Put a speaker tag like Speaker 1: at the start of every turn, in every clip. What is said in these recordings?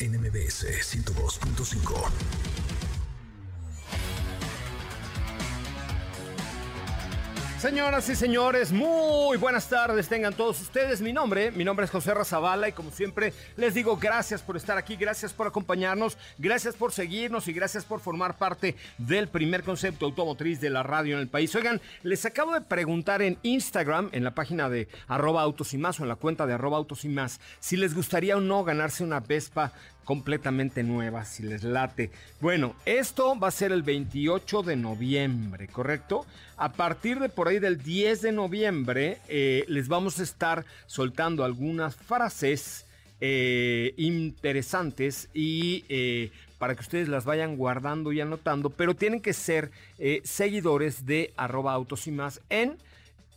Speaker 1: NMBS 102.5.
Speaker 2: Señoras y señores, muy buenas tardes tengan todos ustedes. Mi nombre, mi nombre es José Razabala y como siempre les digo gracias por estar aquí, gracias por acompañarnos, gracias por seguirnos y gracias por formar parte del primer concepto automotriz de la radio en el país. Oigan, les acabo de preguntar en Instagram, en la página de arroba autos y más o en la cuenta de arroba autos y más, si les gustaría o no ganarse una Vespa completamente nueva, si les late. Bueno, esto va a ser el 28 de noviembre, ¿correcto? A partir de por ahí del 10 de noviembre, eh, les vamos a estar soltando algunas frases eh, interesantes y eh, para que ustedes las vayan guardando y anotando, pero tienen que ser seguidores de arroba autos y más en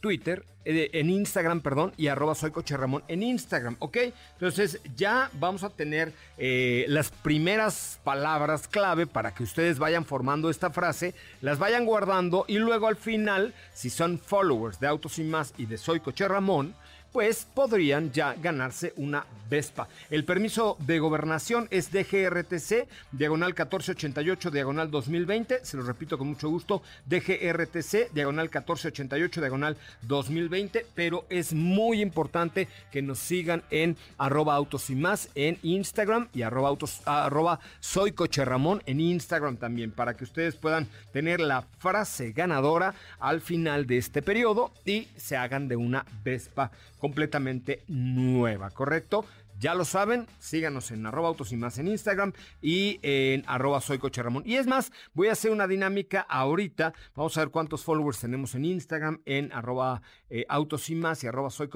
Speaker 2: Twitter, eh, en Instagram, perdón, y arroba soy Coche Ramón en Instagram, ¿ok? Entonces ya vamos a tener eh, las primeras palabras clave para que ustedes vayan formando esta frase, las vayan guardando y luego al final, si son followers de Autos y Más y de Soy Coche Ramón, pues podrían ya ganarse una Vespa. El permiso de gobernación es DGRTC, diagonal 1488, diagonal 2020. Se lo repito con mucho gusto, DGRTC, diagonal 1488, diagonal 2020. Pero es muy importante que nos sigan en arroba autos y más en Instagram y arroba autos, arroba soy coche Ramón en Instagram también, para que ustedes puedan tener la frase ganadora al final de este periodo y se hagan de una Vespa completamente nueva, ¿correcto? Ya lo saben, síganos en arroba autos y más en Instagram y en arroba soy. Y es más, voy a hacer una dinámica ahorita. Vamos a ver cuántos followers tenemos en Instagram, en arroba eh, autos y más y arroba soy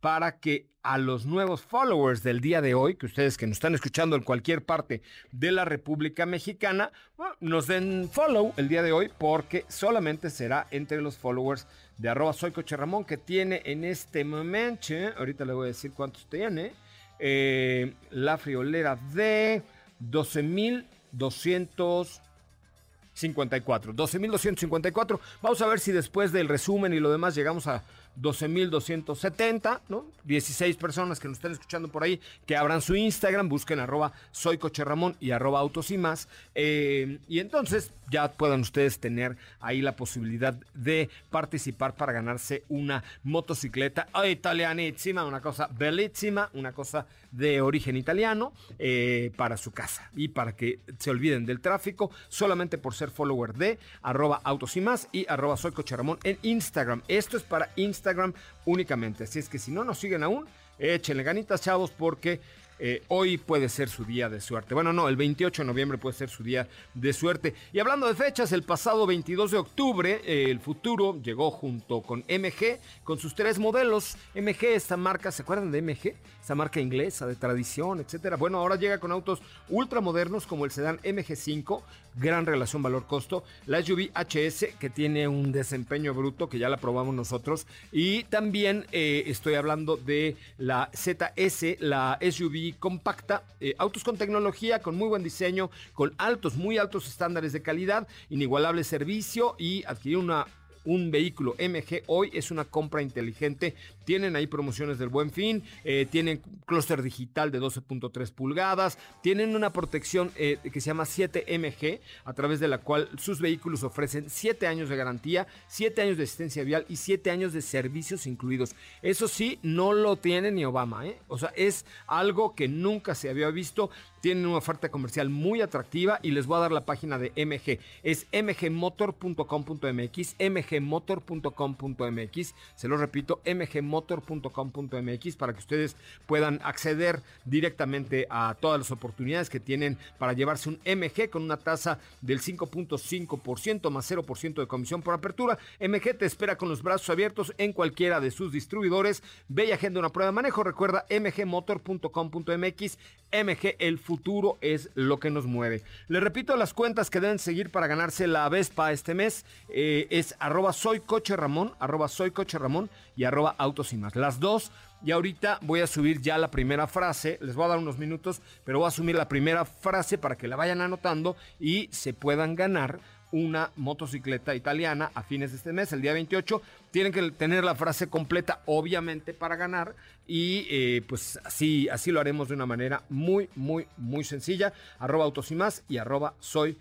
Speaker 2: para que a los nuevos followers del día de hoy, que ustedes que nos están escuchando en cualquier parte de la República Mexicana, nos den follow el día de hoy porque solamente será entre los followers de arroba soy coche Ramón que tiene en este momento, ahorita le voy a decir cuántos tiene, eh, la friolera de 12.254. 12.254. Vamos a ver si después del resumen y lo demás llegamos a 12.270, ¿no? 16 personas que nos están escuchando por ahí, que abran su Instagram, busquen arroba soy coche Ramón y arroba autos y más. Eh, y entonces ya puedan ustedes tener ahí la posibilidad de participar para ganarse una motocicleta italianísima, una cosa bellísima, una cosa de origen italiano eh, para su casa y para que se olviden del tráfico solamente por ser follower de arroba autos y más y arroba soy coche Ramón en Instagram. Esto es para Instagram únicamente. Así es que si no nos siguen aún, échenle ganitas, chavos, porque eh, hoy puede ser su día de suerte. Bueno, no, el 28 de noviembre puede ser su día de suerte. Y hablando de fechas, el pasado 22 de octubre, eh, el futuro llegó junto con MG, con sus tres modelos. MG, esta marca, ¿se acuerdan de MG? Esa marca inglesa de tradición, etcétera. Bueno, ahora llega con autos ultramodernos como el sedán MG5, gran relación valor-costo. La SUV HS, que tiene un desempeño bruto, que ya la probamos nosotros. Y también eh, estoy hablando de la ZS, la SUV compacta, eh, autos con tecnología, con muy buen diseño, con altos, muy altos estándares de calidad, inigualable servicio y adquirir una un vehículo MG hoy es una compra inteligente. Tienen ahí promociones del buen fin, eh, tienen clúster digital de 12.3 pulgadas, tienen una protección eh, que se llama 7MG, a través de la cual sus vehículos ofrecen 7 años de garantía, 7 años de asistencia vial y 7 años de servicios incluidos. Eso sí, no lo tiene ni Obama, ¿eh? O sea, es algo que nunca se había visto. Tienen una oferta comercial muy atractiva y les voy a dar la página de MG. Es mgmotor.com.mx, mgmotor.com.mx. Se lo repito, mgmotor.com.mx para que ustedes puedan acceder directamente a todas las oportunidades que tienen para llevarse un MG con una tasa del 5.5% más 0% de comisión por apertura. MG te espera con los brazos abiertos en cualquiera de sus distribuidores. Ve y agenda una prueba de manejo. Recuerda mgmotor.com.mx. MG, el futuro es lo que nos mueve. Le repito las cuentas que deben seguir para ganarse la Vespa este mes. Eh, es arroba soy coche Ramón, arroba soy coche Ramón y arroba autos y más. Las dos. Y ahorita voy a subir ya la primera frase. Les voy a dar unos minutos, pero voy a subir la primera frase para que la vayan anotando y se puedan ganar una motocicleta italiana a fines de este mes, el día 28. Tienen que tener la frase completa, obviamente, para ganar. Y eh, pues así, así lo haremos de una manera muy, muy, muy sencilla. Arroba autos y más y arroba soy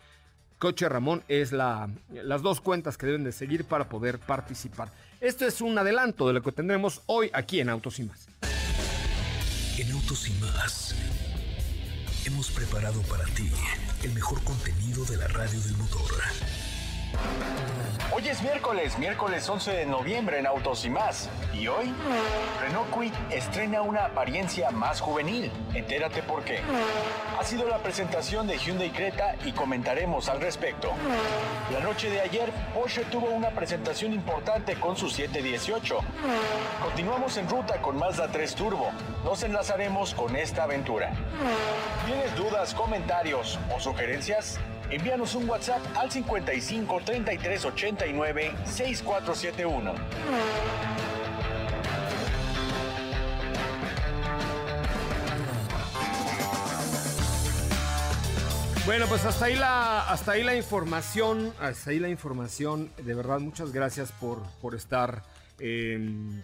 Speaker 2: Coche Ramón es la, las dos cuentas que deben de seguir para poder participar. Esto es un adelanto de lo que tendremos hoy aquí en Autos y más.
Speaker 1: En Autos y más hemos preparado para ti el mejor contenido de la radio del motor.
Speaker 3: Hoy es miércoles, miércoles 11 de noviembre en Autos y más. Y hoy, Renault Kwid estrena una apariencia más juvenil. Entérate por qué. Ha sido la presentación de Hyundai Creta y comentaremos al respecto. La noche de ayer, Porsche tuvo una presentación importante con su 718. Continuamos en ruta con Mazda 3 Turbo. Nos enlazaremos con esta aventura. ¿Tienes dudas, comentarios o sugerencias? Envíanos un WhatsApp al 55 33 89 6471.
Speaker 2: Bueno, pues hasta ahí la, hasta ahí la información, hasta ahí la información. De verdad, muchas gracias por, por estar. eh,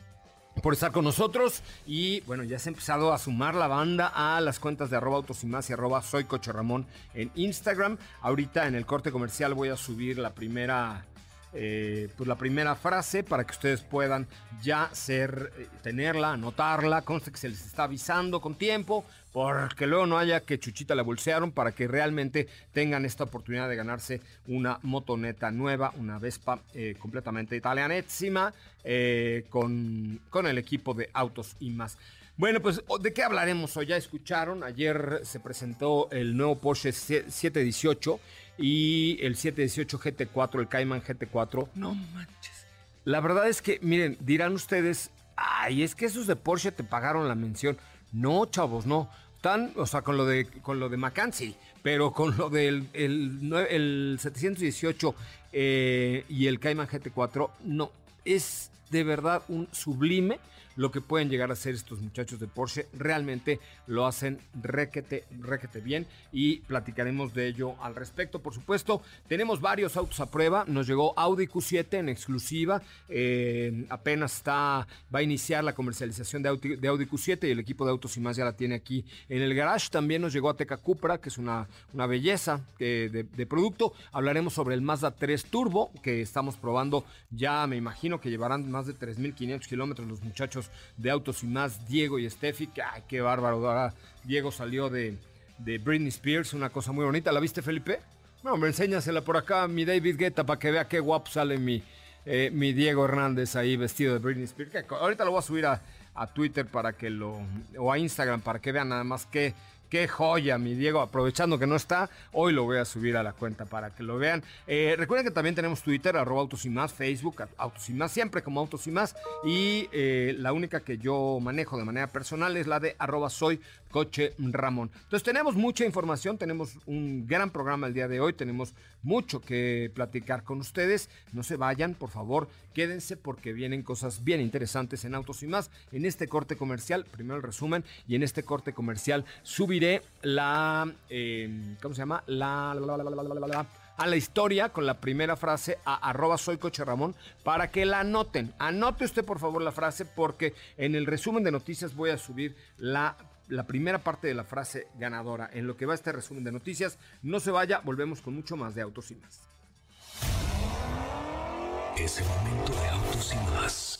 Speaker 2: por estar con nosotros y bueno, ya se ha empezado a sumar la banda a las cuentas de arroba autos y más y arroba soy coche Ramón en Instagram. Ahorita en el corte comercial voy a subir la primera, eh, pues la primera frase para que ustedes puedan ya ser, eh, tenerla, anotarla, conste que se les está avisando con tiempo, porque luego no haya que Chuchita la bolsearon para que realmente tengan esta oportunidad de ganarse una motoneta nueva, una Vespa eh, completamente italianísima eh, con, con el equipo de autos y más. Bueno, pues ¿de qué hablaremos hoy? Ya escucharon, ayer se presentó el nuevo Porsche 718 y el 718 GT4, el Cayman GT4. No manches. La verdad es que, miren, dirán ustedes, ay, es que esos de Porsche te pagaron la mención. No, chavos, no. Tan, o sea, con lo de con lo de Macan sí, pero con lo del el 718 eh, y el Cayman GT4, no. Es de verdad un sublime lo que pueden llegar a hacer estos muchachos de Porsche. Realmente lo hacen requete, requete bien y platicaremos de ello al respecto. Por supuesto, tenemos varios autos a prueba. Nos llegó Audi Q7 en exclusiva. Eh, apenas está, va a iniciar la comercialización de Audi, de Audi Q7 y el equipo de Autos y más ya la tiene aquí en el garage. También nos llegó Ateca Cupra, que es una, una belleza eh, de, de producto. Hablaremos sobre el Mazda 3 Turbo, que estamos probando ya, me imagino que llevarán más de 3.500 kilómetros los muchachos de Autos y más, Diego y Steffi. que, Ay, qué bárbaro. Ahora Diego salió de, de Britney Spears, una cosa muy bonita. ¿La viste, Felipe? No, hombre, enséñasela por acá mi David Guetta para que vea qué guapo sale mi, eh, mi Diego Hernández ahí vestido de Britney Spears. Que ahorita lo voy a subir a, a Twitter para que lo. o a Instagram para que vean nada más qué. Qué joya, mi Diego. Aprovechando que no está, hoy lo voy a subir a la cuenta para que lo vean. Eh, recuerden que también tenemos Twitter, arroba autos y más, Facebook, autos y más, siempre como autos y más. Y eh, la única que yo manejo de manera personal es la de arroba soy coche Ramón. Entonces tenemos mucha información, tenemos un gran programa el día de hoy, tenemos mucho que platicar con ustedes. No se vayan, por favor, quédense porque vienen cosas bien interesantes en autos y más. En este corte comercial, primero el resumen, y en este corte comercial subiré la, eh, ¿cómo se llama? La, la, la, la, a la historia con la primera frase a arroba soy coche Ramón para que la anoten. Anote usted por favor la frase porque en el resumen de noticias voy a subir la la primera parte de la frase ganadora en lo que va este resumen de noticias. No se vaya, volvemos con mucho más de Autos y más.
Speaker 1: Es el momento de Autos y más.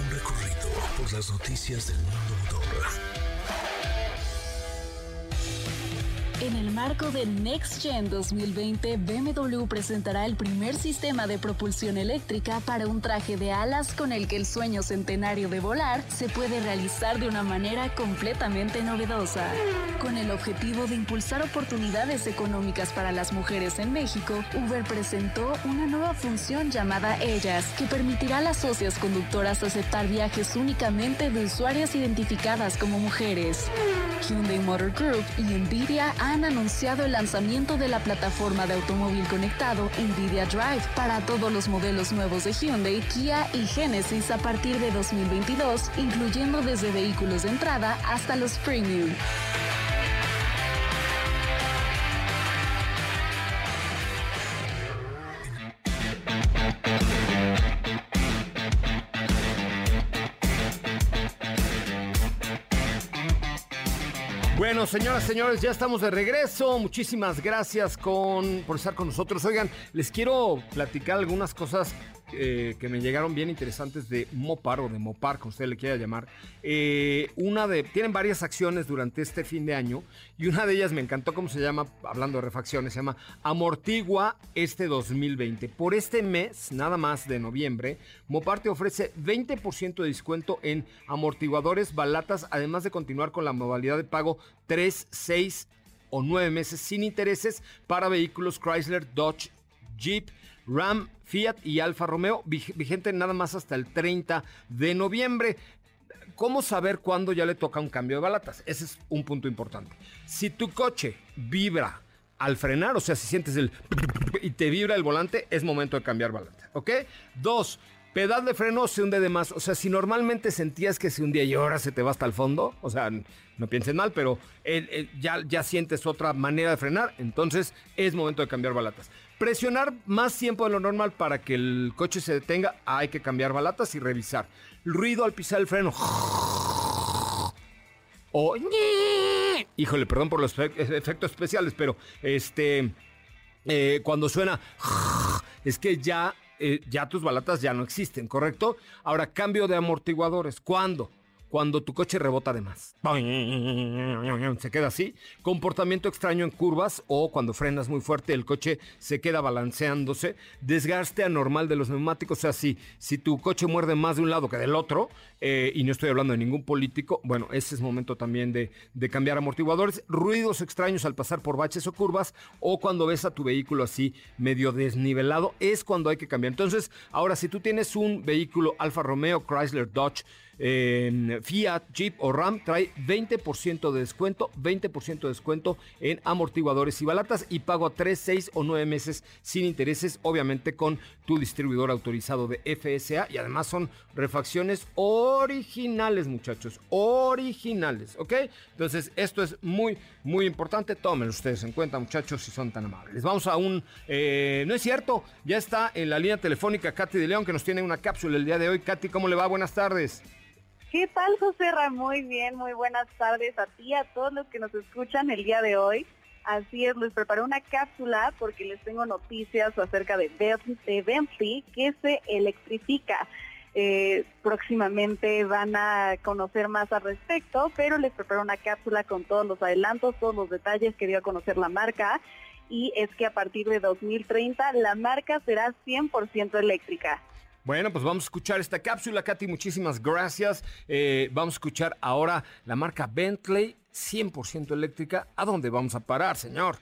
Speaker 1: Un recorrido por las noticias del mundo motor.
Speaker 4: En el marco de Next Gen 2020, BMW presentará el primer sistema de propulsión eléctrica para un traje de alas con el que el sueño centenario de volar se puede realizar de una manera completamente novedosa. Con el objetivo de impulsar oportunidades económicas para las mujeres en México, Uber presentó una nueva función llamada Ellas, que permitirá a las socias conductoras aceptar viajes únicamente de usuarias identificadas como mujeres. Hyundai Motor Group y Nvidia han han anunciado el lanzamiento de la plataforma de automóvil conectado NVIDIA Drive para todos los modelos nuevos de Hyundai, Kia y Genesis a partir de 2022, incluyendo desde vehículos de entrada hasta los premium.
Speaker 2: Bueno, señoras, señores, ya estamos de regreso. Muchísimas gracias por estar con nosotros. Oigan, les quiero platicar algunas cosas eh, que me llegaron bien interesantes de Mopar o de Mopar, como usted le quiera llamar. Eh, una de, tienen varias acciones durante este fin de año y una de ellas me encantó cómo se llama, hablando de refacciones, se llama Amortigua este 2020. Por este mes, nada más de noviembre, Mopar te ofrece 20% de descuento en amortiguadores, balatas, además de continuar con la modalidad de pago 3, 6 o 9 meses sin intereses para vehículos Chrysler, Dodge, Jeep, Ram, Fiat y Alfa Romeo, vigente nada más hasta el 30 de noviembre. ¿Cómo saber cuándo ya le toca un cambio de balatas? Ese es un punto importante. Si tu coche vibra al frenar, o sea, si sientes el y te vibra el volante, es momento de cambiar balata, ¿ok? Dos, pedal de freno se hunde de más. O sea, si normalmente sentías que se hundía y ahora se te va hasta el fondo, o sea, no piensen mal, pero ya, ya sientes otra manera de frenar, entonces es momento de cambiar balatas. Presionar más tiempo de lo normal para que el coche se detenga, hay que cambiar balatas y revisar. Ruido al pisar el freno. O... Híjole, perdón por los efectos especiales, pero este... Eh, cuando suena... Es que ya, eh, ya tus balatas ya no existen, ¿correcto? Ahora, cambio de amortiguadores. ¿Cuándo? Cuando tu coche rebota de más. Se queda así. Comportamiento extraño en curvas o cuando frenas muy fuerte el coche se queda balanceándose. Desgaste anormal de los neumáticos. O sea, si, si tu coche muerde más de un lado que del otro, eh, y no estoy hablando de ningún político, bueno, ese es momento también de, de cambiar amortiguadores. Ruidos extraños al pasar por baches o curvas o cuando ves a tu vehículo así medio desnivelado, es cuando hay que cambiar. Entonces, ahora si tú tienes un vehículo Alfa Romeo, Chrysler, Dodge, Fiat, Jeep o Ram trae 20% de descuento, 20% de descuento en amortiguadores y balatas y pago a 3, 6 o 9 meses sin intereses, obviamente con tu distribuidor autorizado de FSA y además son refacciones originales, muchachos, originales, ¿ok? Entonces, esto es muy, muy importante. Tomen ustedes en cuenta, muchachos, si son tan amables. Vamos a un, eh, no es cierto, ya está en la línea telefónica Katy de León que nos tiene una cápsula el día de hoy. Katy, ¿cómo le va? Buenas tardes.
Speaker 5: ¿Qué tal, José? Muy bien, muy buenas tardes a ti, a todos los que nos escuchan el día de hoy. Así es, les preparé una cápsula porque les tengo noticias acerca de, Bentley que se electrifica. Eh, próximamente van a conocer más al respecto, pero les preparé una cápsula con todos los adelantos, todos los detalles que dio a conocer la marca. Y es que a partir de 2030 la marca será 100% eléctrica.
Speaker 2: Bueno, pues vamos a escuchar esta cápsula, Katy, muchísimas gracias. Eh, vamos a escuchar ahora la marca Bentley 100% eléctrica. ¿A dónde vamos a parar, señor?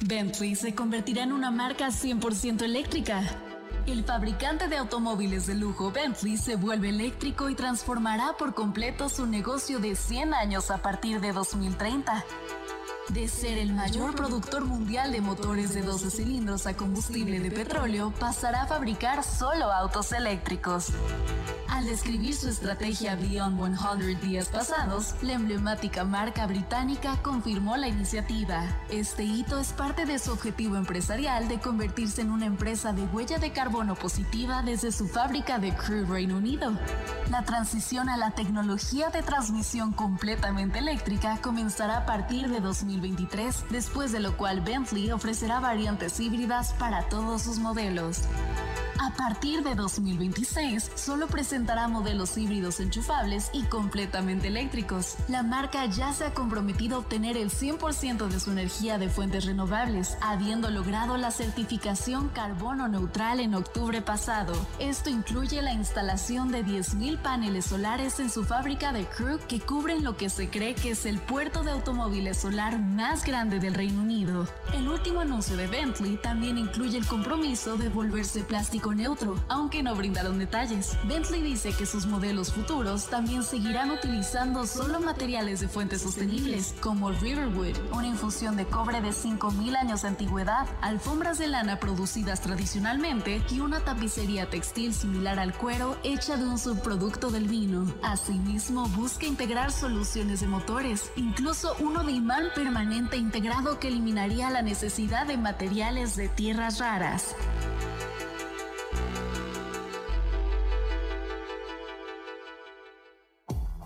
Speaker 4: Bentley se convertirá en una marca 100% eléctrica. El fabricante de automóviles de lujo Bentley se vuelve eléctrico y transformará por completo su negocio de 100 años a partir de 2030. De ser el mayor productor mundial de motores de 12 cilindros a combustible de petróleo, pasará a fabricar solo autos eléctricos. Al describir su estrategia Beyond 100 días pasados, la emblemática marca británica confirmó la iniciativa. Este hito es parte de su objetivo empresarial de convertirse en una empresa de huella de carbono positiva desde su fábrica de Crewe, Reino Unido. La transición a la tecnología de transmisión completamente eléctrica comenzará a partir de 2023, después de lo cual Bentley ofrecerá variantes híbridas para todos sus modelos. A partir de 2026, solo presentará modelos híbridos enchufables y completamente eléctricos. La marca ya se ha comprometido a obtener el 100% de su energía de fuentes renovables, habiendo logrado la certificación carbono neutral en octubre pasado. Esto incluye la instalación de 10.000 paneles solares en su fábrica de Crew que cubren lo que se cree que es el puerto de automóviles solar más grande del Reino Unido. El último anuncio de Bentley también incluye el compromiso de volverse plástico neutro, aunque no brindaron detalles. Bentley dice que sus modelos futuros también seguirán utilizando solo materiales de fuentes sostenibles, como Riverwood, una infusión de cobre de 5.000 años de antigüedad, alfombras de lana producidas tradicionalmente y una tapicería textil similar al cuero hecha de un subproducto del vino. Asimismo, busca integrar soluciones de motores, incluso uno de imán permanente integrado que eliminaría la necesidad de materiales de tierras raras.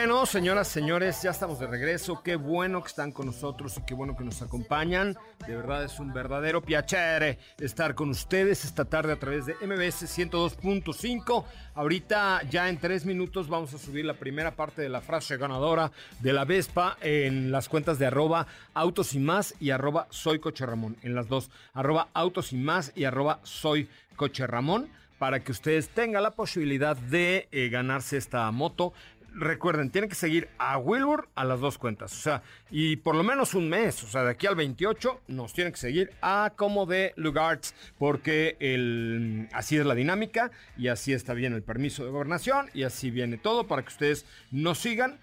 Speaker 2: Bueno, señoras, señores, ya estamos de regreso. Qué bueno que están con nosotros y qué bueno que nos acompañan. De verdad es un verdadero piacere estar con ustedes esta tarde a través de MBS 102.5. Ahorita ya en tres minutos vamos a subir la primera parte de la frase ganadora de la Vespa en las cuentas de arroba autos y más y arroba soy coche Ramón. En las dos, arroba autos y más y arroba soy coche Ramón para que ustedes tengan la posibilidad de eh, ganarse esta moto. Recuerden, tienen que seguir a Wilbur a las dos cuentas. O sea, y por lo menos un mes. O sea, de aquí al 28 nos tienen que seguir a como de Lugarts. Porque el, así es la dinámica. Y así está bien el permiso de gobernación. Y así viene todo para que ustedes nos sigan.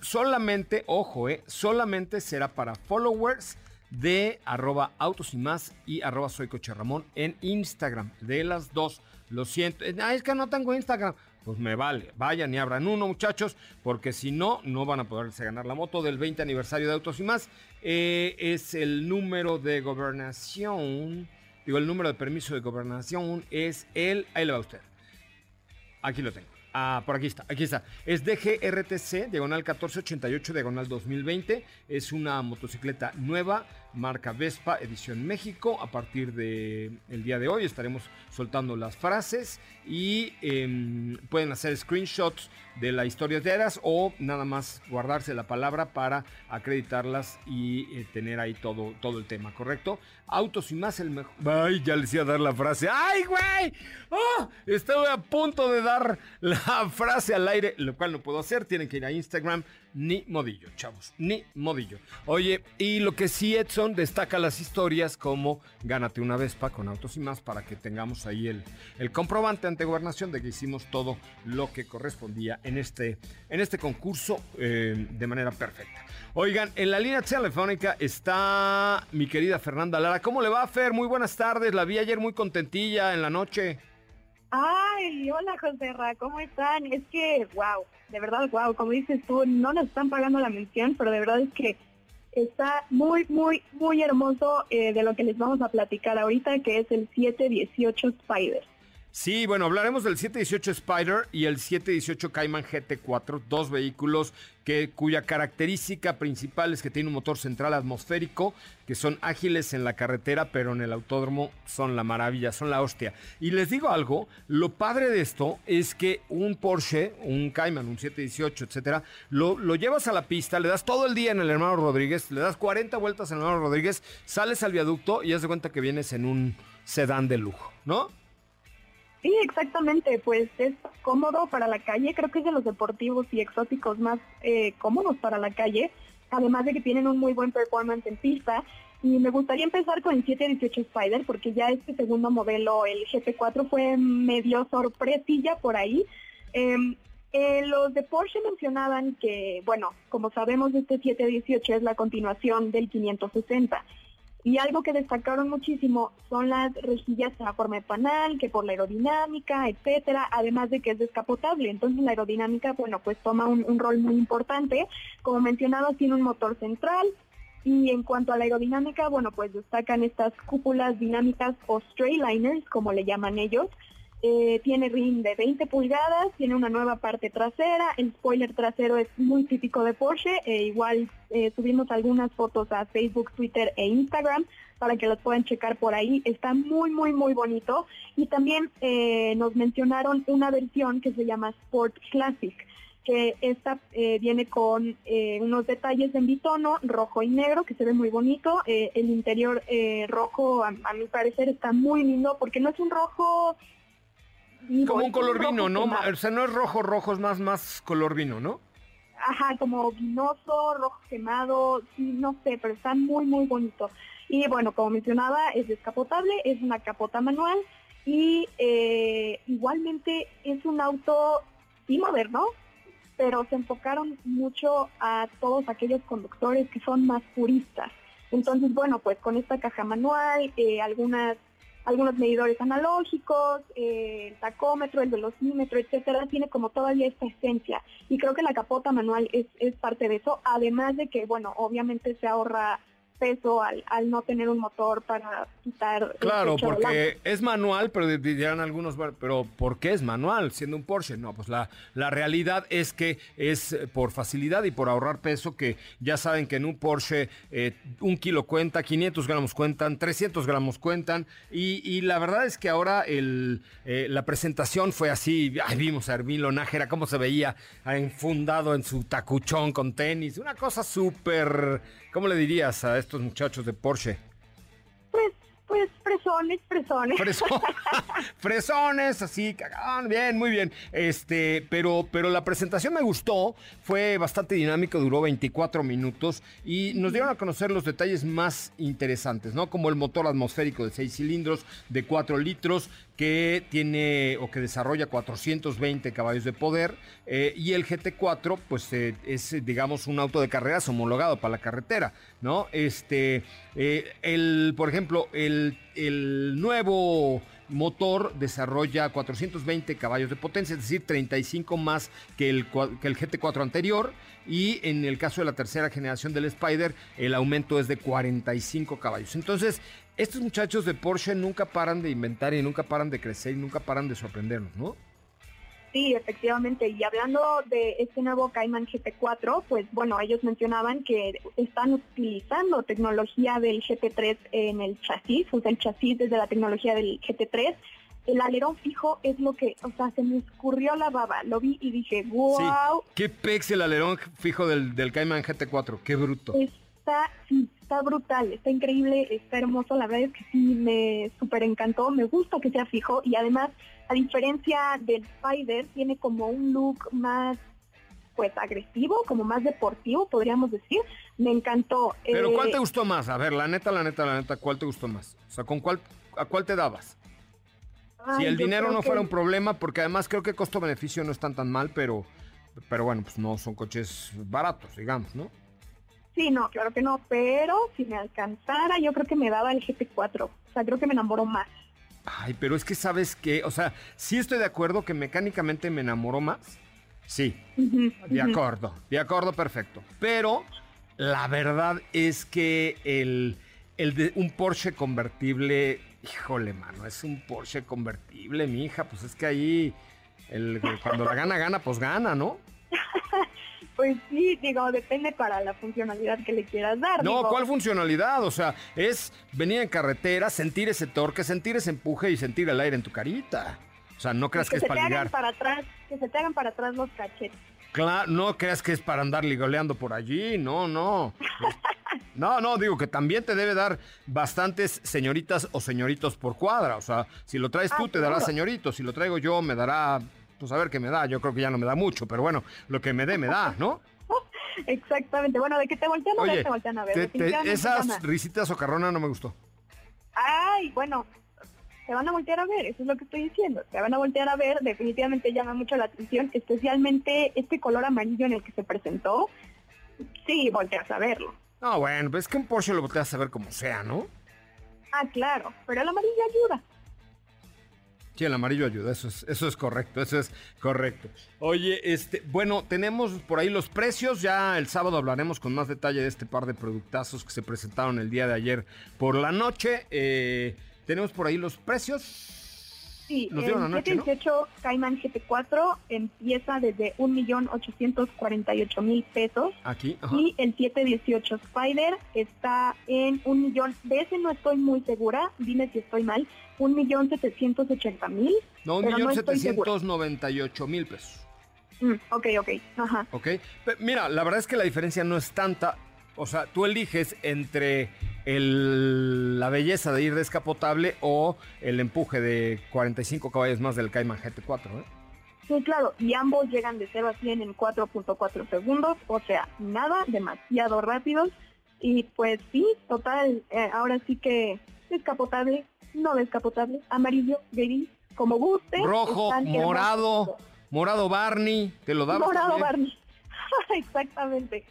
Speaker 2: Solamente, ojo, eh, solamente será para followers de arroba autos y más y arroba soy coche Ramón en Instagram. De las dos. Lo siento. Ah, es que no tengo Instagram. Pues me vale. Vayan y abran uno, muchachos, porque si no, no van a poderse ganar la moto del 20 aniversario de Autos y más. Eh, es el número de gobernación. Digo, el número de permiso de gobernación es el. Ahí le va usted. Aquí lo tengo. Ah, por aquí está, aquí está. Es DGRTC, diagonal 1488, diagonal 2020. Es una motocicleta nueva marca Vespa, edición México. A partir de el día de hoy estaremos soltando las frases y em, pueden hacer screenshots de la historia de Eras o nada más guardarse la palabra para acreditarlas y eh, tener ahí todo, todo el tema, ¿correcto? Autos y más el mejor. Ay, ya les iba a dar la frase. ¡Ay, güey! ¡Oh! Estoy a punto de dar la frase al aire, lo cual no puedo hacer. Tienen que ir a Instagram. Ni modillo, chavos, ni modillo. Oye, y lo que sí, Edson, destaca las historias como gánate una Vespa con autos y más para que tengamos ahí el, el comprobante ante gobernación de que hicimos todo lo que correspondía en este, en este concurso eh, de manera perfecta. Oigan, en la línea telefónica está mi querida Fernanda Lara. ¿Cómo le va, Fer? Muy buenas tardes. La vi ayer muy contentilla en la noche.
Speaker 5: Ay, hola José Ra, ¿cómo están? Es que, wow, de verdad, wow, como dices tú, no nos están pagando la mención, pero de verdad es que está muy, muy, muy hermoso eh, de lo que les vamos a platicar ahorita, que es el 718 Spider.
Speaker 2: Sí, bueno, hablaremos del 718 Spider y el 718 Cayman GT4, dos vehículos que, cuya característica principal es que tiene un motor central atmosférico, que son ágiles en la carretera, pero en el autódromo son la maravilla, son la hostia. Y les digo algo, lo padre de esto es que un Porsche, un Cayman, un 718, etcétera, lo, lo llevas a la pista, le das todo el día en el hermano Rodríguez, le das 40 vueltas en el hermano Rodríguez, sales al viaducto y haz de cuenta que vienes en un sedán de lujo, ¿no?
Speaker 5: Sí, exactamente, pues es cómodo para la calle, creo que es de los deportivos y exóticos más eh, cómodos para la calle, además de que tienen un muy buen performance en pista. Y me gustaría empezar con el 718 Spider, porque ya este segundo modelo, el GT4, fue medio sorpresilla por ahí. Em, eh, los de Porsche mencionaban que, bueno, como sabemos, este 718 es la continuación del 560. Y algo que destacaron muchísimo son las rejillas en forma de panal, que por la aerodinámica, etcétera, además de que es descapotable. Entonces la aerodinámica, bueno, pues toma un, rol muy importante. Como mencionaba, tiene un motor central. Y en cuanto a la aerodinámica, bueno, pues destacan estas cúpulas dinámicas o straight-liners, como le llaman ellos, eh, tiene rim de 20 pulgadas, tiene una nueva parte trasera, el spoiler trasero es muy típico de Porsche, e igual eh, subimos algunas fotos a Facebook, Twitter e Instagram para que las puedan checar por ahí, está muy muy muy bonito y también eh, nos mencionaron una versión que se llama Sport Classic que esta viene con unos detalles en bitono, rojo y negro, que se ve muy bonito. El interior rojo, a mi parecer, está muy lindo porque no es un rojo vivo,
Speaker 2: Como un color vino, ¿no?
Speaker 5: quemado.
Speaker 2: O sea, no es rojo, rojo, es más, más color vino, ¿no?
Speaker 5: Ajá, como vinoso, rojo quemado, sí, no sé, pero está muy, muy bonito. Y bueno, como mencionaba, es descapotable, es una capota manual y eh, igualmente es un auto, sí, moderno, pero se enfocaron mucho a todos aquellos conductores que son más puristas. Entonces, bueno, pues con esta caja manual, eh, algunas algunos medidores analógicos, eh, el tacómetro, el velocímetro, etcétera, tiene como todavía esta esencia. Y creo que la capota manual es, es parte de eso, además de que, bueno, obviamente se ahorra peso al, al no tener un motor para quitar
Speaker 2: Claro, porque es manual, pero di- dirán algunos, "Bueno, pero ¿por qué es manual siendo un Porsche? No, pues la, la realidad es que es eh, por facilidad y por ahorrar peso, que ya saben que en un Porsche eh, un kilo cuenta, 500 gramos cuentan, 300 gramos cuentan, y, y la verdad es que ahora el, eh, la presentación fue así, ay, vimos a Hermilo Nájera, cómo se veía enfundado en su tacuchón con tenis, una cosa súper, ¿cómo le dirías a estos muchachos de Porsche?
Speaker 5: Fresones, fresones.
Speaker 2: Freso- fresones, así, cagón, bien, muy bien. Este, pero, pero la presentación me gustó, fue bastante dinámico, duró 24 minutos y nos dieron a conocer los detalles más interesantes, ¿no? Como el motor atmosférico de 6 cilindros de 4 litros que tiene o que desarrolla 420 caballos de poder eh, y el GT4 pues eh, es digamos un auto de carreras homologado para la carretera, ¿no? Este, eh, el, por ejemplo, el, el nuevo motor desarrolla 420 caballos de potencia, es decir, 35 más que el, cua- que el GT4 anterior. Y en el caso de la tercera generación del Spider, el aumento es de 45 caballos. Entonces, estos muchachos de Porsche nunca paran de inventar y nunca paran de crecer y nunca paran de sorprendernos, ¿no?
Speaker 5: Sí, efectivamente. Y hablando de este nuevo Cayman GT4, pues bueno, ellos mencionaban que están utilizando tecnología del GT3 en el chasis, o sea, el chasis desde la tecnología del GT3. El alerón fijo es lo que, o sea, se me escurrió la baba. Lo vi y dije, wow,
Speaker 2: Sí. Qué pex el alerón fijo del, del Cayman GT4. Qué bruto.
Speaker 5: Está, sí, está brutal, está increíble, está hermoso. La verdad es que sí me súper encantó. Me gusta que sea fijo y además, a diferencia del Spider, tiene como un look más pues agresivo, como más deportivo, podríamos decir. Me encantó.
Speaker 2: Pero
Speaker 5: Eh,
Speaker 2: ¿cuál te gustó más? A ver, la neta, la neta, la neta, ¿cuál te gustó más? O sea, ¿con cuál, a cuál te dabas?
Speaker 5: ay,
Speaker 2: si el dinero no
Speaker 5: que-
Speaker 2: fuera un problema, porque además creo que costo-beneficio no están tan mal, pero, pero bueno, pues no son coches baratos, digamos, ¿no?
Speaker 5: Sí, no, claro que no, pero si me alcanzara, yo creo que me daba el GT4. O sea, creo que me enamoró más.
Speaker 2: Ay, pero es que sabes que, o sea, sí estoy de acuerdo que mecánicamente me enamoró más. Sí, de acuerdo, de acuerdo, perfecto. Pero la verdad es que el, el de un Porsche convertible, híjole, mano, es un Porsche convertible, mi hija, pues es que ahí el, cuando la gana, gana, pues gana, ¿no?
Speaker 5: Pues sí, digo, depende para la funcionalidad que le quieras dar.
Speaker 2: No,
Speaker 5: digo,
Speaker 2: ¿cuál funcionalidad? O sea, es venir en carretera, sentir ese torque, sentir ese empuje y sentir el aire en tu carita. O sea, no creas que,
Speaker 5: que
Speaker 2: es para ligar.
Speaker 5: para atrás, que se te hagan para atrás los cachetes.
Speaker 2: Claro, no creas que es para andar ligoleando por allí, no, no. No, no, digo que también te debe dar bastantes señoritas o señoritos por cuadra. O sea, si lo traes tú,
Speaker 5: Ah,
Speaker 2: te dará
Speaker 5: seguro.
Speaker 2: señoritos. Si lo traigo yo, me dará, pues a ver qué me da. Yo creo que ya no me da mucho, pero bueno, lo que me dé, me da, ¿no?
Speaker 5: Exactamente. Bueno, de que te voltean a ver, te voltean a ver.
Speaker 2: te- te-
Speaker 5: definitivamente
Speaker 2: esas risitas socarronas no me gustó.
Speaker 5: Ay, bueno, te van a voltear a ver, eso es lo que estoy diciendo. Te van a voltear a ver, definitivamente llama mucho la atención, especialmente este color amarillo en el que se presentó. Sí, volteas a verlo.
Speaker 2: No, bueno, pues es que un Porsche lo volteas a ver como sea, ¿no?
Speaker 5: Ah, claro, pero el amarillo ayuda.
Speaker 2: Sí, el amarillo ayuda, eso es, eso es correcto, eso es correcto. Oye, este, bueno, tenemos por ahí los precios, ya el sábado hablaremos con más detalle de este par de productazos que se presentaron el día de ayer por la noche. Eh, tenemos por ahí los precios.
Speaker 5: Sí,
Speaker 2: dieron
Speaker 5: el
Speaker 2: anoche, ¿no?
Speaker 5: 718 Cayman GT4 empieza desde 1.848.000 pesos
Speaker 2: Aquí, ajá.
Speaker 5: y el 718 Spider está en un millón, de ese no estoy muy segura, dime si estoy mal, 1.780.000.
Speaker 2: No, un
Speaker 5: pero
Speaker 2: millón
Speaker 5: no estoy segura.
Speaker 2: setecientos noventa y ocho mil pesos.
Speaker 5: Mm, ok, ok, ajá.
Speaker 2: ¿Ok? Pe- mira, la verdad es que la diferencia no es tanta. O sea, tú eliges entre el- la belleza de ir descapotable o el empuje de 45 caballos más del Cayman GT4. ¿eh?
Speaker 5: Sí, claro, y ambos llegan de 0 a 100 en 4.4 segundos, o sea, nada, demasiado rápidos. Y pues sí, total, eh, ahora sí que descapotable, no descapotable, amarillo, gris, como guste.
Speaker 2: Rojo, morado,
Speaker 5: hermosos.
Speaker 2: morado Barney, te lo daba.
Speaker 5: Morado Barney. Exactamente.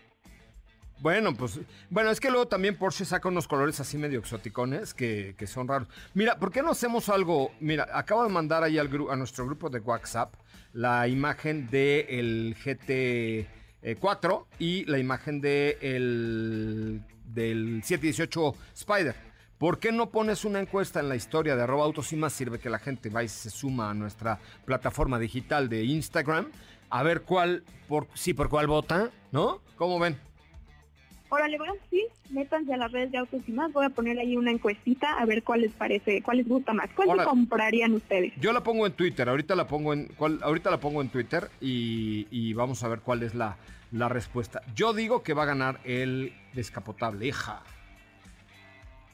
Speaker 2: Bueno, pues, bueno, es que luego también Porsche saca unos colores así medio exoticones que, que son raros. Mira, ¿por qué no hacemos algo? Mira, acabo de mandar ahí al a nuestro grupo de WhatsApp la imagen del GT4 y la imagen de el, del 718 Spider. ¿Por qué no pones una encuesta en la historia de arroba autos y más? Sirve que la gente va y se suma a nuestra plataforma digital de Instagram a ver cuál, por, sí, por cuál vota, ¿no? ¿Cómo ven?
Speaker 5: Órale, bueno, sí, métanse a las redes de autos y más. Voy a poner ahí una encuestita a ver cuál les parece, cuál les gusta más. ¿Cuál se comprarían ustedes?
Speaker 2: Yo la pongo en Twitter, ahorita la pongo en, cuál- ahorita la pongo en Twitter y, y vamos a ver cuál es la, la respuesta. Yo digo que va a ganar el descapotable, hija.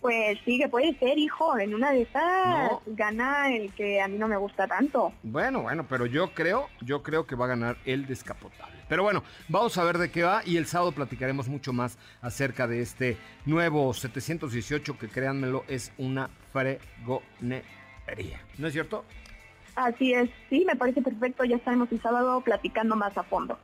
Speaker 5: Pues sí, que puede ser, hijo. En una de esas
Speaker 2: No.
Speaker 5: gana el que a mí no me gusta tanto.
Speaker 2: Bueno, bueno, pero yo creo, yo creo que va a ganar el descapotable. Pero bueno, vamos a ver de qué va y el sábado platicaremos mucho más acerca de este nuevo 718 que créanmelo es una fregonería. ¿No es cierto?
Speaker 5: Así es, sí, me parece perfecto. Ya estaremos el sábado platicando más a fondo.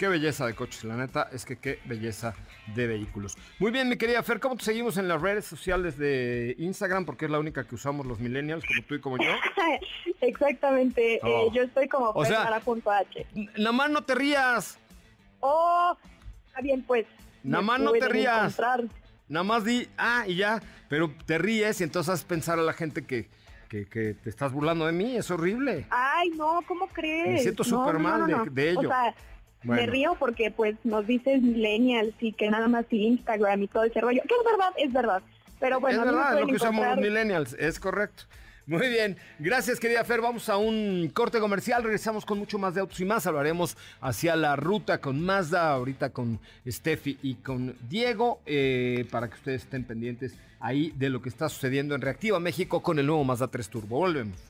Speaker 2: Qué belleza de coches, la neta es que qué belleza de vehículos. Muy bien, mi querida Fer, ¿cómo te seguimos en las redes sociales de Instagram? Porque es la única que usamos los millennials, como tú y como yo.
Speaker 5: Exactamente.
Speaker 2: Oh.
Speaker 5: eh, yo estoy como
Speaker 2: O sea-
Speaker 5: H.
Speaker 2: N- Nada más no te rías,
Speaker 5: Oh, está bien, pues.
Speaker 2: Nada más no te rías.
Speaker 5: encontrar.
Speaker 2: nada más di, ah, y ya, pero te ríes y entonces haces pensar a la gente que, que, que te estás burlando de mí, es horrible.
Speaker 6: Ay, no, ¿cómo crees?
Speaker 2: Me siento súper
Speaker 6: no, no,
Speaker 2: mal de- ello.
Speaker 6: O sea,
Speaker 2: Bueno.
Speaker 6: me río porque pues nos dices millennials y que nada más Instagram y todo ese rollo. Que es verdad, es verdad. Pero bueno,
Speaker 2: es verdad, lo que usamos los millennials, es correcto. Muy bien, gracias querida Fer, vamos a un corte comercial, regresamos con mucho más de autos y más, hablaremos hacia la ruta con Mazda, ahorita con Steffi y con Diego, eh, para que ustedes estén pendientes ahí de lo que está sucediendo en Reactiva México con el nuevo Mazda 3 Turbo. Volvemos.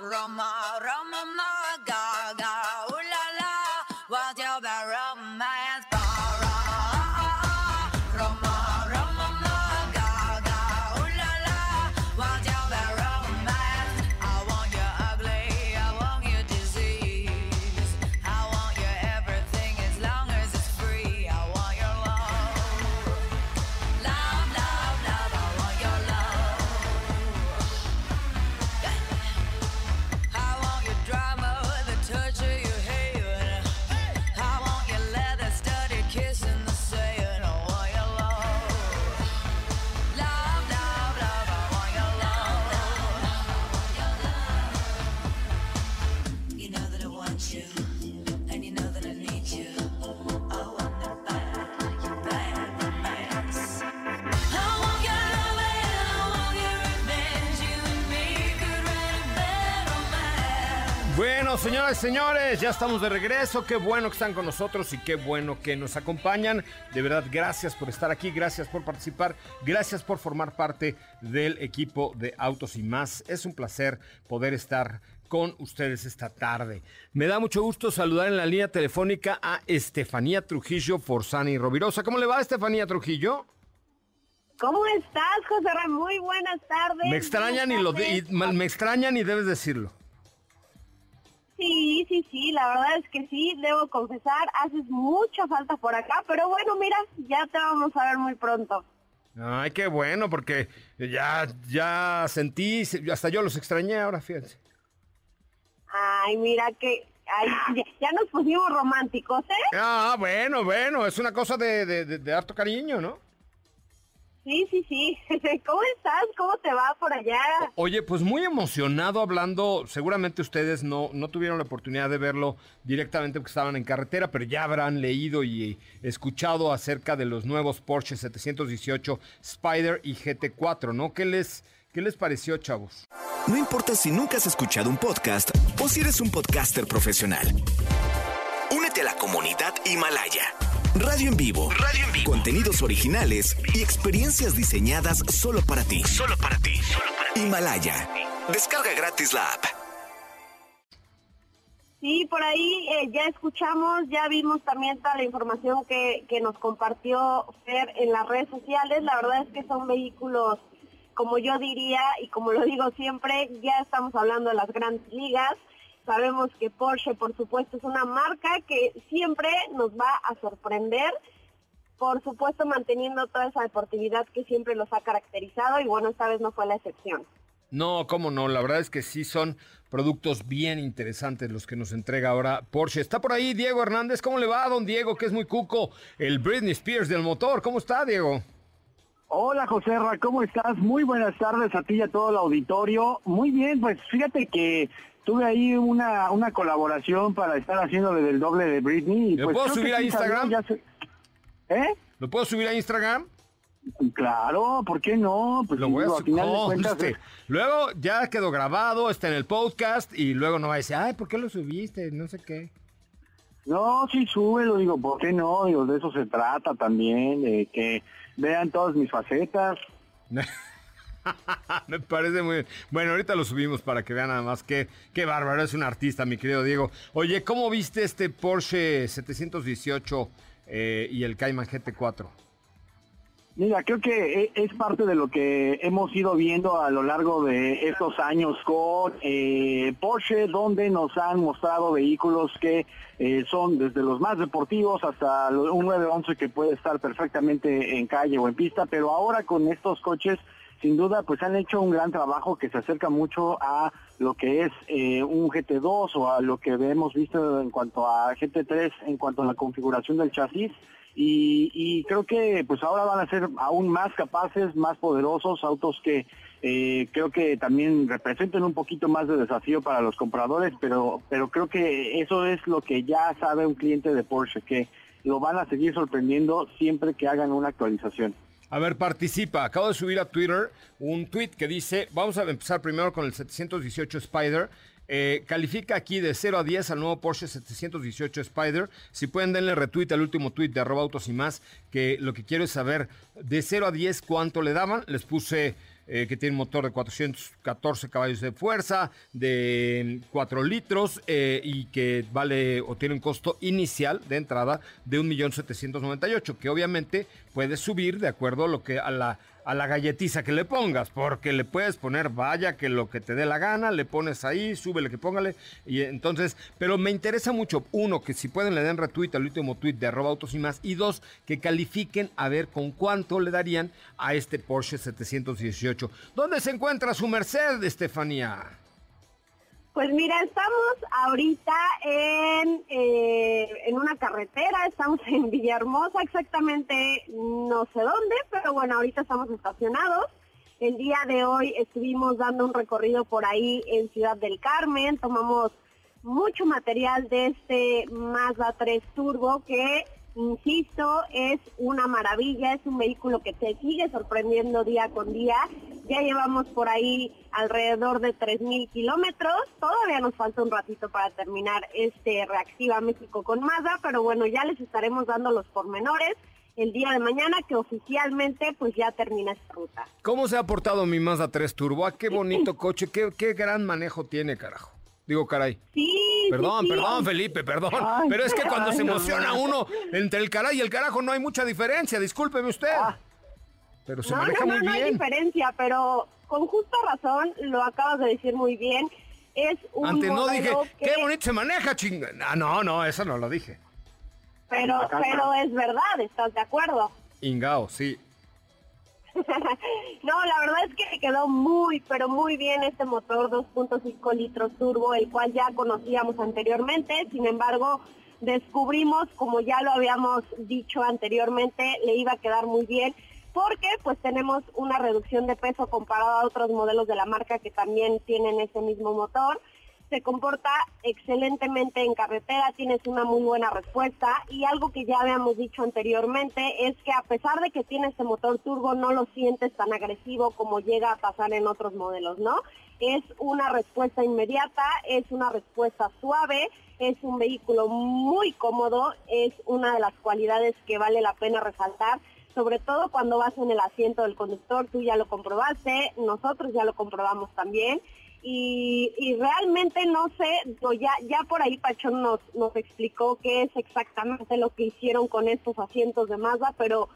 Speaker 7: Rama Rama
Speaker 2: Gaga. Señoras y señores, ya estamos de regreso. Qué bueno que están con nosotros y qué bueno que nos acompañan. De verdad, gracias por estar aquí, gracias por participar, gracias por formar parte del equipo de Autos y más. Es un placer poder estar con ustedes esta tarde. Me da mucho gusto saludar en la línea telefónica a Estefanía Trujillo Forzani Rovirosa. ¿Cómo le va, Estefanía Trujillo?
Speaker 6: ¿Cómo estás, José Ramón? Muy buenas tardes.
Speaker 2: Me extrañan y, lo de- y me extrañan y debes decirlo.
Speaker 6: Sí, sí, sí, la verdad es que sí, debo confesar, haces mucha falta por acá, pero bueno, mira, ya te vamos a ver muy pronto.
Speaker 2: Ay, qué bueno, porque ya, ya sentí, hasta yo los extrañé ahora, fíjense.
Speaker 6: Ay, mira que ay, ya, ya nos pusimos románticos, ¿eh?
Speaker 2: Ah, bueno, bueno, es una cosa de, de, de- de harto cariño, ¿no?
Speaker 6: Sí, sí, sí. ¿Cómo estás? ¿Cómo te va por allá?
Speaker 2: Oye, pues muy emocionado hablando, seguramente ustedes no, no tuvieron la oportunidad de verlo directamente porque estaban en carretera, pero ya habrán leído y escuchado acerca de los nuevos Porsche 718 Spider y GT4, ¿no? ¿Qué les, qué les pareció, chavos?
Speaker 8: No importa si nunca has escuchado un podcast o si eres un podcaster profesional. Únete a la comunidad Himalaya. Radio en vivo. Radio en vivo. Contenidos originales y experiencias diseñadas solo para ti. Solo para ti. Himalaya. Descarga gratis la app.
Speaker 6: Sí, por ahí eh, ya escuchamos, ya vimos también toda la información que, que nos compartió Fer en las redes sociales. La verdad es que son vehículos, como yo diría y como lo digo siempre, ya estamos hablando de las grandes ligas. Sabemos que Porsche, por supuesto, es una marca que siempre nos va a sorprender. Por supuesto, manteniendo toda esa deportividad que siempre los ha caracterizado y bueno, esta vez no fue la excepción.
Speaker 2: No, cómo no, la verdad es que sí son productos bien interesantes los que nos entrega ahora Porsche. Está por ahí Diego Hernández, ¿cómo le va, don Diego, que es muy cuco, el Britney Spears del motor? ¿Cómo está, Diego?
Speaker 9: Hola José Ra, ¿cómo estás? Muy buenas tardes a ti y a todo el auditorio. Muy bien, pues fíjate que tuve ahí una, una colaboración para estar haciéndole del doble de Britney. Y
Speaker 2: ¿Lo
Speaker 9: pues
Speaker 2: puedo subir a Instagram?
Speaker 9: se- ¿Eh?
Speaker 2: ¿Lo puedo subir a Instagram?
Speaker 9: Claro, ¿por qué no? Pues
Speaker 2: Lo voy a
Speaker 9: al final de cuentas,
Speaker 2: Conste. Luego ya quedó grabado, está en el podcast y luego no va a decir, ay, ¿por qué lo subiste? No sé qué.
Speaker 9: No, sí, súbelo, digo, ¿por qué no? Digo, de eso se trata también, de que vean todas mis facetas.
Speaker 2: Me parece muy bien. Bueno, ahorita lo subimos para que vean nada más qué, qué bárbaro. Es un artista, mi querido Diego. Oye, ¿cómo viste este Porsche 718 eh, y el Cayman GT4?
Speaker 9: Mira, creo que e- es parte de lo que hemos ido viendo a lo largo de estos años con eh, Porsche, donde nos han mostrado vehículos que eh, son desde los más deportivos hasta un 911 que puede estar perfectamente en calle o en pista, pero ahora con estos coches, sin duda, pues han hecho un gran trabajo que se acerca mucho a lo que es eh, un GT2 o a lo que hemos visto en cuanto a GT3, en cuanto a la configuración del chasis y, creo que pues ahora van a ser aún más capaces, más poderosos, autos que eh, creo que también representen un poquito más de desafío para los compradores, pero, pero creo que eso es lo que ya sabe un cliente de Porsche, que lo van a seguir sorprendiendo siempre que hagan una actualización.
Speaker 2: A ver, participa. Acabo de subir a Twitter un tweet que dice, vamos a empezar primero con el 718 Spider. Eh, califica aquí de 0 a 10 al nuevo Porsche 718 Spider. Si pueden denle retweet al último tweet de arroba autos y más, que lo que quiero es saber de 0 a 10 cuánto le daban. Les puse eh, que tiene un motor de 414 caballos de fuerza, de 4 litros eh, y que vale o tiene un costo inicial de entrada de 1.798.000, que obviamente puede subir de acuerdo a lo que a la a la galletiza que le pongas, porque le puedes poner vaya que lo que te dé la gana, le pones ahí, súbele que póngale, y entonces, pero me interesa mucho, uno, que si pueden le den retweet al último tweet de arroba autos y más, y dos, que califiquen a ver con cuánto le darían a este Porsche 718. ¿Dónde se encuentra su merced, Estefanía?
Speaker 6: Pues mira, estamos ahorita en, eh, en una carretera, estamos en Villahermosa, exactamente no sé dónde, pero bueno, ahorita estamos estacionados. El día de hoy estuvimos dando un recorrido por ahí en Ciudad del Carmen, tomamos mucho material de este Mazda 3 Turbo que, insisto, es una maravilla, es un vehículo que te sigue sorprendiendo día con día. Ya llevamos por ahí alrededor de 3.000 kilómetros, todavía nos falta un ratito para terminar este Reactiva México con Mazda, pero bueno, ya les estaremos dando los pormenores el día de mañana que oficialmente pues ya termina esta ruta.
Speaker 2: ¿Cómo se ha portado mi Mazda 3 Turbo? Ah, qué bonito coche, qué, qué gran manejo tiene, carajo. Digo, caray.
Speaker 6: Sí,
Speaker 2: Perdón,
Speaker 6: sí, sí.
Speaker 2: perdón, Felipe, perdón.
Speaker 6: Ay,
Speaker 2: Pero es que cuando
Speaker 6: ay,
Speaker 2: se emociona
Speaker 6: no, no.
Speaker 2: uno entre el caray y el carajo no hay mucha diferencia, discúlpeme usted. Pero se
Speaker 6: Ah. no,
Speaker 2: maneja
Speaker 6: no, no,
Speaker 2: muy
Speaker 6: no hay diferencia, pero con justa razón, lo acabas de decir muy bien, es un
Speaker 2: Antes no dije,
Speaker 6: que...
Speaker 2: qué bonito se maneja, chinga. Ah, no, no, eso no lo dije.
Speaker 6: Pero, pero es verdad, ¿estás de acuerdo?
Speaker 2: Ingao, sí.
Speaker 6: no, la verdad es que le quedó muy, pero muy bien este motor 2.5 litros turbo, el cual ya conocíamos anteriormente. Sin embargo, descubrimos, como ya lo habíamos dicho anteriormente, le iba a quedar muy bien porque pues tenemos una reducción de peso comparado a otros modelos de la marca que también tienen ese mismo motor se comporta excelentemente en carretera, tienes una muy buena respuesta y algo que ya habíamos dicho anteriormente es que a pesar de que tiene este motor turbo no lo sientes tan agresivo como llega a pasar en otros modelos, ¿no? Es una respuesta inmediata, es una respuesta suave, es un vehículo muy cómodo, es una de las cualidades que vale la pena resaltar sobre todo cuando vas en el asiento del conductor, tú ya lo comprobaste, nosotros ya lo comprobamos también, y, realmente no sé, ya, ya por ahí Pachón nos, nos explicó qué es exactamente lo que hicieron con estos asientos de Mazda, pero,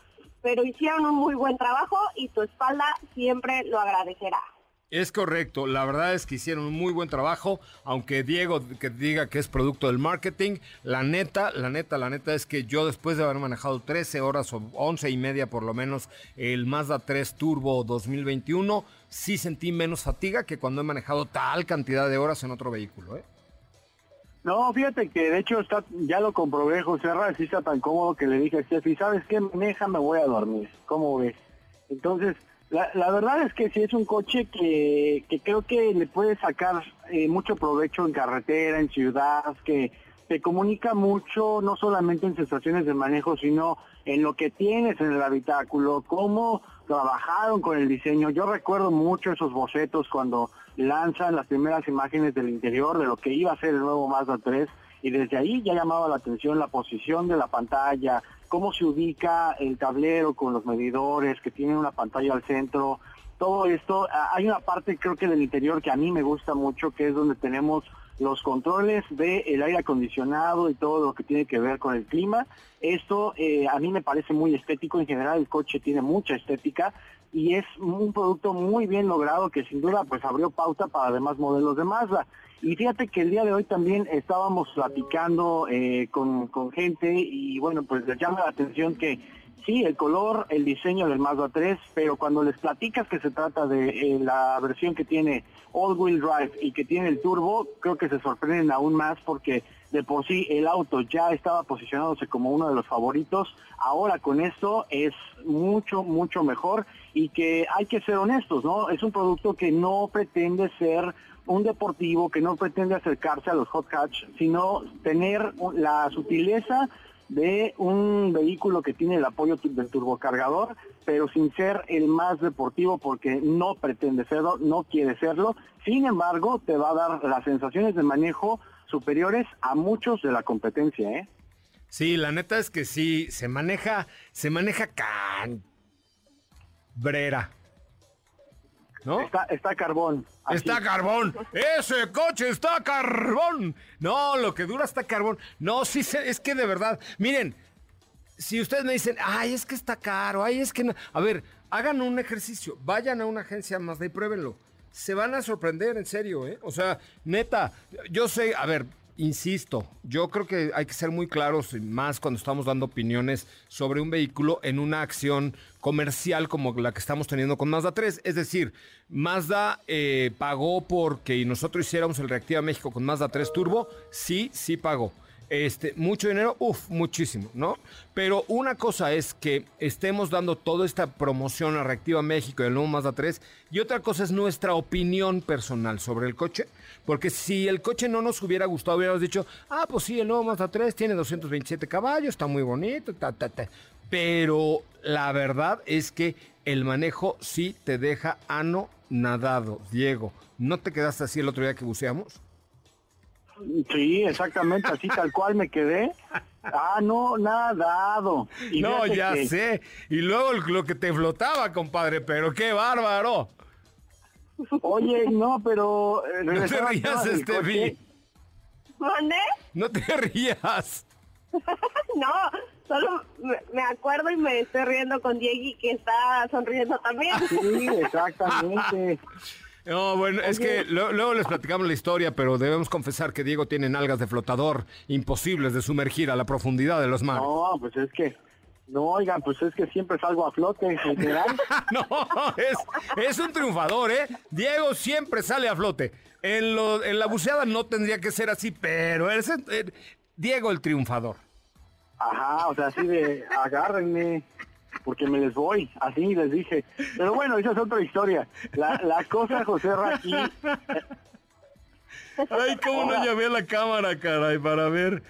Speaker 6: pero hicieron un muy buen trabajo y tu espalda siempre lo agradecerá.
Speaker 2: Es correcto, la verdad es que hicieron un muy buen trabajo, aunque Diego que diga que es producto del marketing, la neta, la neta, la neta es que yo después de haber manejado 13 horas o 11 y media por lo menos el Mazda 3 Turbo 2021, sí sentí menos fatiga que cuando he manejado tal cantidad de horas en otro vehículo. ¿eh?
Speaker 9: No, fíjate que de hecho está, ya lo comprobé, José Ra, sí está tan cómodo que le dije a Steffi, ¿sabes qué? Maneja, me voy a dormir. ¿Cómo ves? Entonces, la, verdad es que sí es un coche que, que creo que le puede sacar eh, mucho provecho en carretera, en ciudad, que te comunica mucho, no solamente en sensaciones de manejo, sino en lo que tienes en el habitáculo, cómo trabajaron con el diseño. Yo recuerdo mucho esos bocetos cuando lanzan las primeras imágenes del interior de lo que iba a ser el nuevo Mazda 3 y desde ahí ya llamaba la atención la posición de la pantalla, cómo se ubica el tablero con los medidores, que tiene una pantalla al centro, todo esto. Ah, Hay una parte creo que del interior que a mí me gusta mucho, que es donde tenemos los controles del aire acondicionado y todo lo que tiene que ver con el clima. Esto eh, a mí me parece muy estético, en general el coche tiene mucha estética y es un producto muy bien logrado que sin duda pues abrió pauta para demás modelos de Mazda. Y fíjate que el día de hoy también estábamos platicando eh, con, con gente y bueno, pues les llama la atención que sí, el color, el diseño del Mazda 3, pero cuando les platicas que se trata de eh, la versión que tiene all-wheel drive y que tiene el turbo, creo que se sorprenden aún más porque de por sí el auto ya estaba posicionándose como uno de los favoritos, ahora con esto es mucho, mucho mejor y que hay que ser honestos, ¿no? Es un producto que no pretende ser un deportivo, que no pretende acercarse a los hot hatch, sino tener la sutileza de un vehículo que tiene el apoyo del turbocargador, pero sin ser el más deportivo porque no pretende serlo, no quiere serlo. Sin embargo, te va a dar las sensaciones de manejo superiores a muchos de la competencia, ¿eh?
Speaker 2: Sí, la neta es que sí, se maneja, se maneja cambrera. ¿No?
Speaker 9: Está, está carbón. así.
Speaker 2: Está carbón. Ese coche está carbón. No, lo que dura está carbón. No, sí, es que de verdad. Miren, si ustedes me dicen, ay, es que está caro, ay, es que no. A ver, hagan un ejercicio. Vayan a una agencia Mazda y pruébenlo. Se van a sorprender, en serio, ¿eh? O sea, neta, yo sé, a ver, insisto, yo creo que hay que ser muy claros, más cuando estamos dando opiniones sobre un vehículo en una acción comercial como la que estamos teniendo con Mazda 3. Es decir, Mazda eh, pagó porque nosotros hiciéramos el Reactiva México con Mazda 3 Turbo. Sí, sí pagó. Este, mucho dinero, uff, muchísimo, ¿no? Pero una cosa es que estemos dando toda esta promoción a Reactiva México y el nuevo Mazda 3, y otra cosa es nuestra opinión personal sobre el coche, porque si el coche no nos hubiera gustado, hubiéramos dicho, ah, pues sí, el nuevo Mazda 3 tiene 227 caballos, está muy bonito, ta, ta, ta. Pero la verdad es que el manejo sí te deja anonadado, Diego. ¿No te quedaste así el otro día que buceamos?
Speaker 9: Sí, exactamente, así tal cual me quedé. Ah, no, nadado. Y
Speaker 2: no, ya
Speaker 9: que-
Speaker 2: sé. Y luego lo que te flotaba, compadre, pero qué bárbaro.
Speaker 9: Oye, no, pero... eh,
Speaker 2: No te rías,
Speaker 5: ¿Dónde?
Speaker 2: No te rías.
Speaker 5: No, solo me, me acuerdo y me estoy riendo con Diego que está sonriendo también.
Speaker 9: Sí, exactamente.
Speaker 2: No, bueno, es que lo- luego les platicamos la historia, pero debemos confesar que Diego tiene nalgas de flotador imposibles de sumergir a la profundidad de los mares.
Speaker 9: No, pues es que... No, oigan, pues es que siempre salgo a flote en general.
Speaker 2: No, es, es un triunfador, ¿eh? Diego siempre sale a flote. En, lo- en la buceada no tendría que ser así, pero es, eh, Diego el triunfador.
Speaker 9: Ajá, o sea, así de agárrenme, porque me les voy, así les dije. Pero bueno, esa es otra historia. La, la cosa, José aquí,
Speaker 2: Ay, cómo no llamé a la cámara, caray, para ver.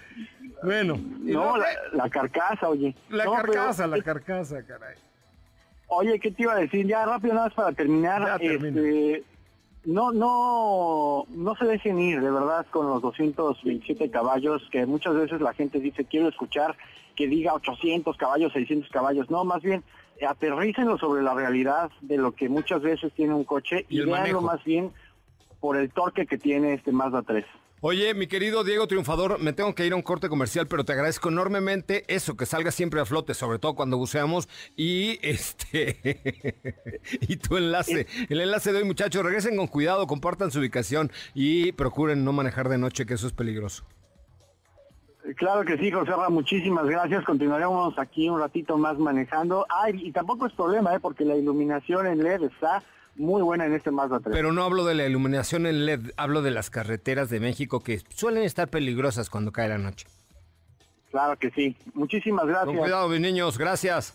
Speaker 2: Bueno,
Speaker 9: no, la,
Speaker 2: eh,
Speaker 9: la carcasa, oye.
Speaker 2: la
Speaker 9: No, pero-
Speaker 2: carcasa, la carcasa, caray.
Speaker 9: Oye, ¿qué te iba a decir? Ya rápido nada más para terminar.
Speaker 2: Ya
Speaker 9: este, no, no, no se dejen ir, de verdad, con los 227 caballos, que muchas veces la gente dice, quiero escuchar que diga 800 caballos, 600 caballos. No, más bien, aterrícenlo sobre la realidad de lo que muchas veces tiene un coche
Speaker 2: Y
Speaker 9: y, veanlo más bien por el torque que tiene este Mazda 3.
Speaker 2: Oye, mi querido Diego Triunfador, me tengo que ir a un corte comercial, pero te agradezco enormemente eso, que salga siempre a flote, sobre todo cuando buceamos. Y este y tu enlace, el enlace de hoy, muchachos, regresen con cuidado, compartan su ubicación y procuren no manejar de noche, que eso es peligroso.
Speaker 9: Claro que sí, José Ra, muchísimas gracias. Continuaremos aquí un ratito más manejando. Ay, y tampoco es problema, ¿eh? porque la iluminación en LED está muy buena en este Mazda 3.
Speaker 2: Pero no hablo de la iluminación en LED, hablo de las carreteras de México que suelen estar peligrosas cuando cae la noche.
Speaker 9: Claro que sí. Muchísimas gracias.
Speaker 2: Con cuidado, mis niños, gracias.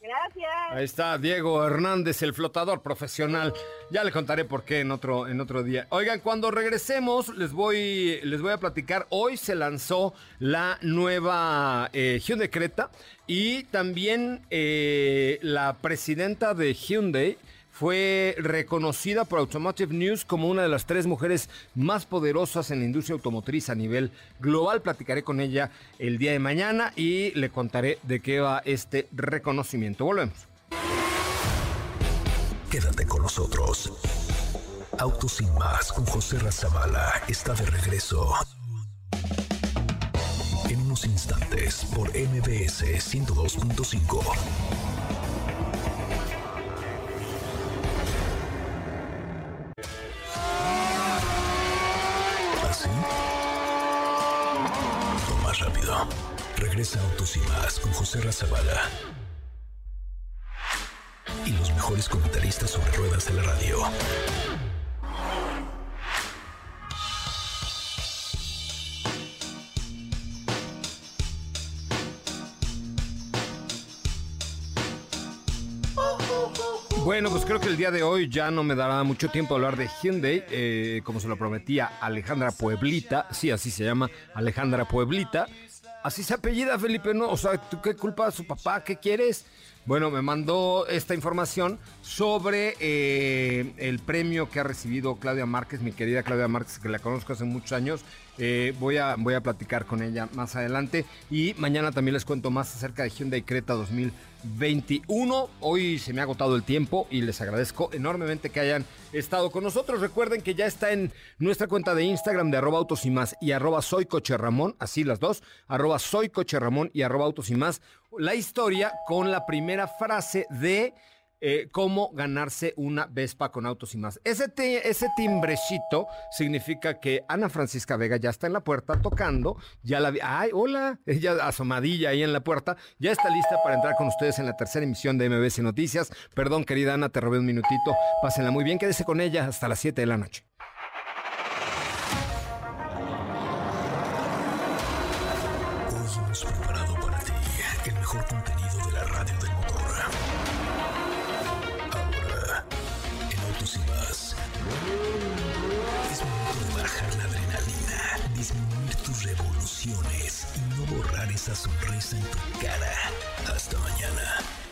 Speaker 5: Gracias.
Speaker 2: Ahí está Diego Hernández, el flotador profesional. Ya le contaré por qué en otro, en otro día. Oigan, cuando regresemos les voy, les voy a platicar. Hoy se lanzó la nueva eh, Hyundai Creta y también eh, la presidenta de Hyundai fue reconocida por Automotive News como una de las tres mujeres más poderosas en la industria automotriz a nivel global. Platicaré con ella el día de mañana y le contaré de qué va este reconocimiento. Volvemos.
Speaker 1: Quédate con nosotros. Autos sin más con José Razabala está de regreso. En unos instantes por MBS 102.5. Regresa Autos y más con José Razabala. Y los mejores comentaristas sobre ruedas de la radio.
Speaker 2: Bueno, pues creo que el día de hoy ya no me dará mucho tiempo hablar de Hyundai, eh, como se lo prometía Alejandra Pueblita, sí, así se llama, Alejandra Pueblita. Así se apellida Felipe, ¿no? O sea, ¿tú qué culpa a su papá? ¿Qué quieres? Bueno, me mandó esta información sobre eh, el premio que ha recibido Claudia Márquez, mi querida Claudia Márquez, que la conozco hace muchos años. Eh, voy, a, voy a platicar con ella más adelante. Y mañana también les cuento más acerca de Hyundai Creta 2021. Hoy se me ha agotado el tiempo y les agradezco enormemente que hayan estado con nosotros. Recuerden que ya está en nuestra cuenta de Instagram de arroba autos y más y arroba soy coche Ramón, así las dos, arroba soy coche Ramón y arroba autos y más, la historia con la primera frase de eh, cómo ganarse una Vespa con autos y más. Ese, ese timbrecito significa que Ana Francisca Vega ya está en la puerta tocando, ya la vi, ay, hola, ella asomadilla ahí en la puerta, ya está lista para entrar con ustedes en la tercera emisión de MBC Noticias. Perdón, querida Ana, te robé un minutito, pásenla muy bien, quédese con ella hasta las 7 de la noche.
Speaker 1: esa sonrisa en tu cara. Hasta mañana.